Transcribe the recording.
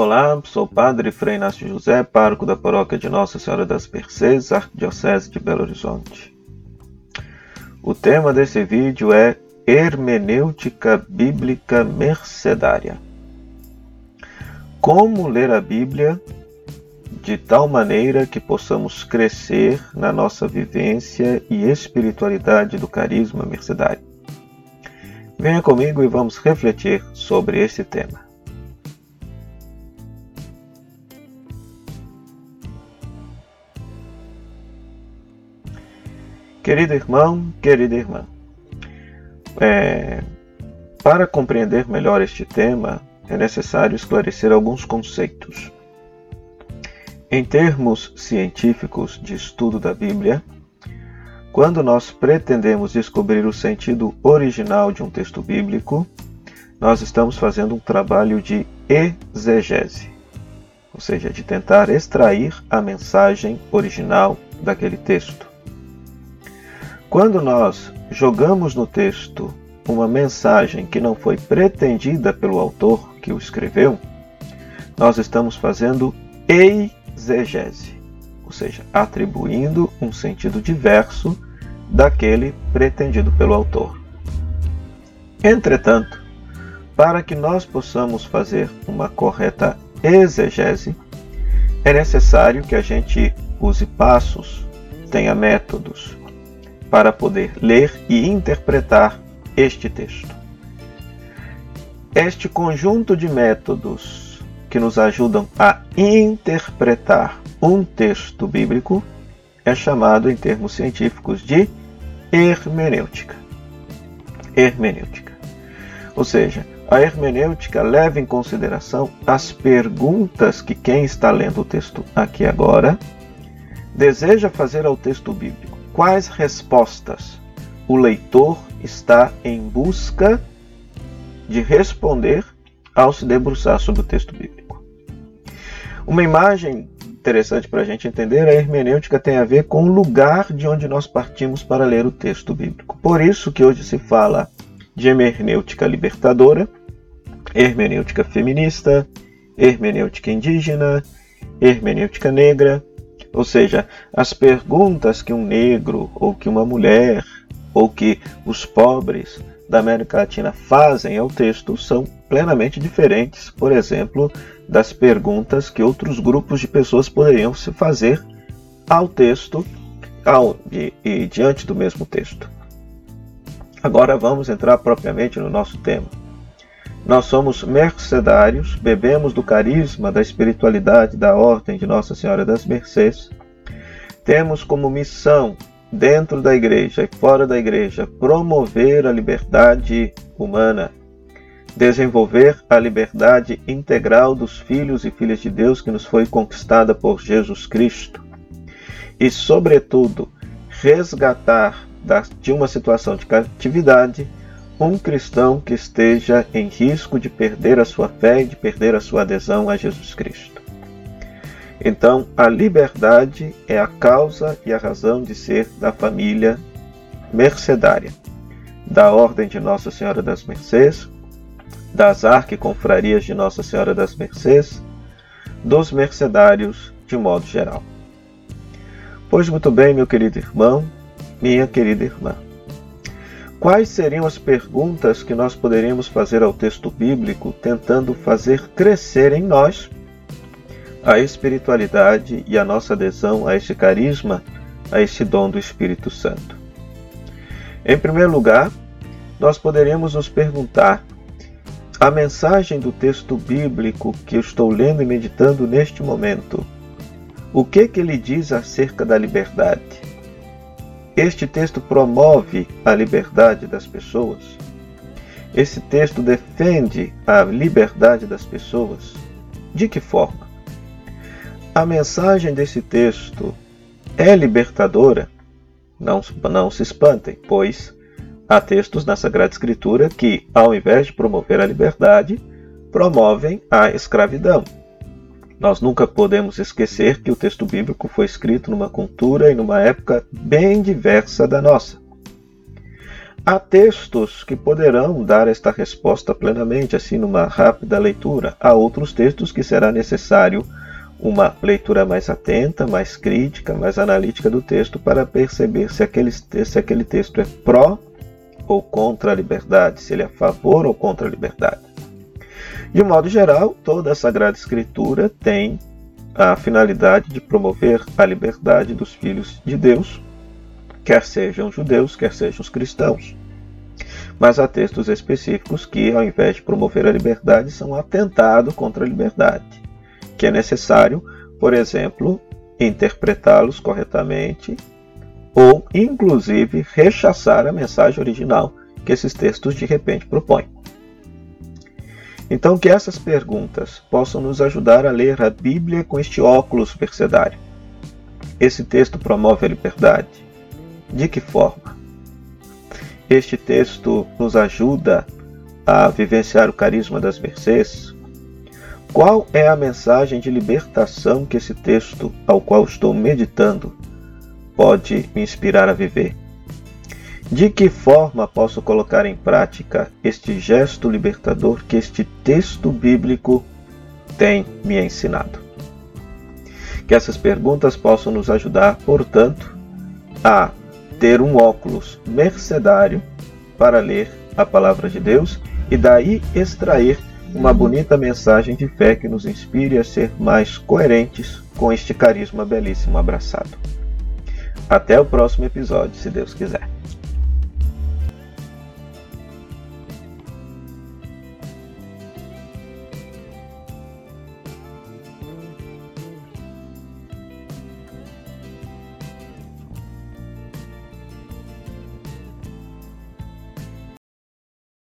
Olá, sou o Padre Frei Inácio José, pároco da paróquia de Nossa Senhora das Mercês, Arquidiocese de Belo Horizonte. O tema desse vídeo é Hermenêutica Bíblica Mercedária. Como ler a Bíblia de tal maneira que possamos crescer na nossa vivência e espiritualidade do carisma mercedário. Venha comigo e vamos refletir sobre esse tema. Querido irmão, querida irmã, é, para compreender melhor este tema, é necessário esclarecer alguns conceitos. Em termos científicos de estudo da Bíblia, quando nós pretendemos descobrir o sentido original de um texto bíblico, nós estamos fazendo um trabalho de exegese, ou seja, de tentar extrair a mensagem original daquele texto. Quando nós jogamos no texto uma mensagem que não foi pretendida pelo autor que o escreveu, nós estamos fazendo exegese, ou seja, atribuindo um sentido diverso daquele pretendido pelo autor. Entretanto, para que nós possamos fazer uma correta exegese, é necessário que a gente use passos, tenha métodos, para poder ler e interpretar este texto. Este conjunto de métodos que nos ajudam a interpretar um texto bíblico é chamado, em termos científicos, de hermenêutica. Hermenêutica. Ou seja, a hermenêutica leva em consideração as perguntas que quem está lendo o texto aqui agora deseja fazer ao texto bíblico quais respostas o leitor está em busca de responder ao se debruçar sobre o texto bíblico. Uma imagem interessante para a gente entender, a hermenêutica tem a ver com o lugar de onde nós partimos para ler o texto bíblico. Por isso que hoje se fala de hermenêutica libertadora, hermenêutica feminista, hermenêutica indígena, hermenêutica negra, ou seja, as perguntas que um negro, ou que uma mulher, ou que os pobres da América Latina fazem ao texto são plenamente diferentes, por exemplo, das perguntas que outros grupos de pessoas poderiam se fazer ao texto ao, e, e diante do mesmo texto. Agora vamos entrar propriamente no nosso tema. Nós somos mercedários, bebemos do carisma da espiritualidade da Ordem de Nossa Senhora das Mercês. Temos como missão, dentro da igreja e fora da igreja, promover a liberdade humana, desenvolver a liberdade integral dos filhos e filhas de Deus que nos foi conquistada por Jesus Cristo. E, sobretudo, resgatar de uma situação de catividade um cristão que esteja em risco de perder a sua fé e de perder a sua adesão a Jesus Cristo. Então, a liberdade é a causa e a razão de ser da família mercedária, da Ordem de Nossa Senhora das Mercês, das arquiconfrarias de Nossa Senhora das Mercês, dos mercedários de modo geral. Pois muito bem, meu querido irmão, minha querida irmã. Quais seriam as perguntas que nós poderíamos fazer ao texto bíblico tentando fazer crescer em nós a espiritualidade e a nossa adesão a este carisma, a este dom do Espírito Santo? Em primeiro lugar, nós poderíamos nos perguntar: a mensagem do texto bíblico que eu estou lendo e meditando neste momento, o que que ele diz acerca da liberdade? Este texto promove a liberdade das pessoas. Esse texto defende a liberdade das pessoas. De que forma? A mensagem desse texto é libertadora? Não, não se espantem, pois há textos na Sagrada Escritura que, ao invés de promover a liberdade, promovem a escravidão. Nós nunca podemos esquecer que o texto bíblico foi escrito numa cultura e numa época bem diversa da nossa. Há textos que poderão dar esta resposta plenamente, assim, numa rápida leitura. Há outros textos que será necessário uma leitura mais atenta, mais crítica, mais analítica do texto para perceber se aquele, se aquele texto é pró ou contra a liberdade, se ele é a favor ou contra a liberdade. De modo geral, toda a Sagrada Escritura tem a finalidade de promover a liberdade dos filhos de Deus, quer sejam judeus, quer sejam os cristãos. Mas há textos específicos que, ao invés de promover a liberdade, são atentado contra a liberdade, que é necessário, por exemplo, interpretá-los corretamente ou, inclusive, rechaçar a mensagem original que esses textos de repente propõem. Então, que essas perguntas possam nos ajudar a ler a Bíblia com este óculos percedário. Esse texto promove a liberdade? De que forma? Este texto nos ajuda a vivenciar o carisma das mercês? Qual é a mensagem de libertação que esse texto, ao qual estou meditando, pode me inspirar a viver? De que forma posso colocar em prática este gesto libertador que este texto bíblico tem me ensinado? Que essas perguntas possam nos ajudar, portanto, a ter um óculos mercedário para ler a palavra de Deus e daí extrair uma bonita mensagem de fé que nos inspire a ser mais coerentes com este carisma belíssimo abraçado. Até o próximo episódio, se Deus quiser.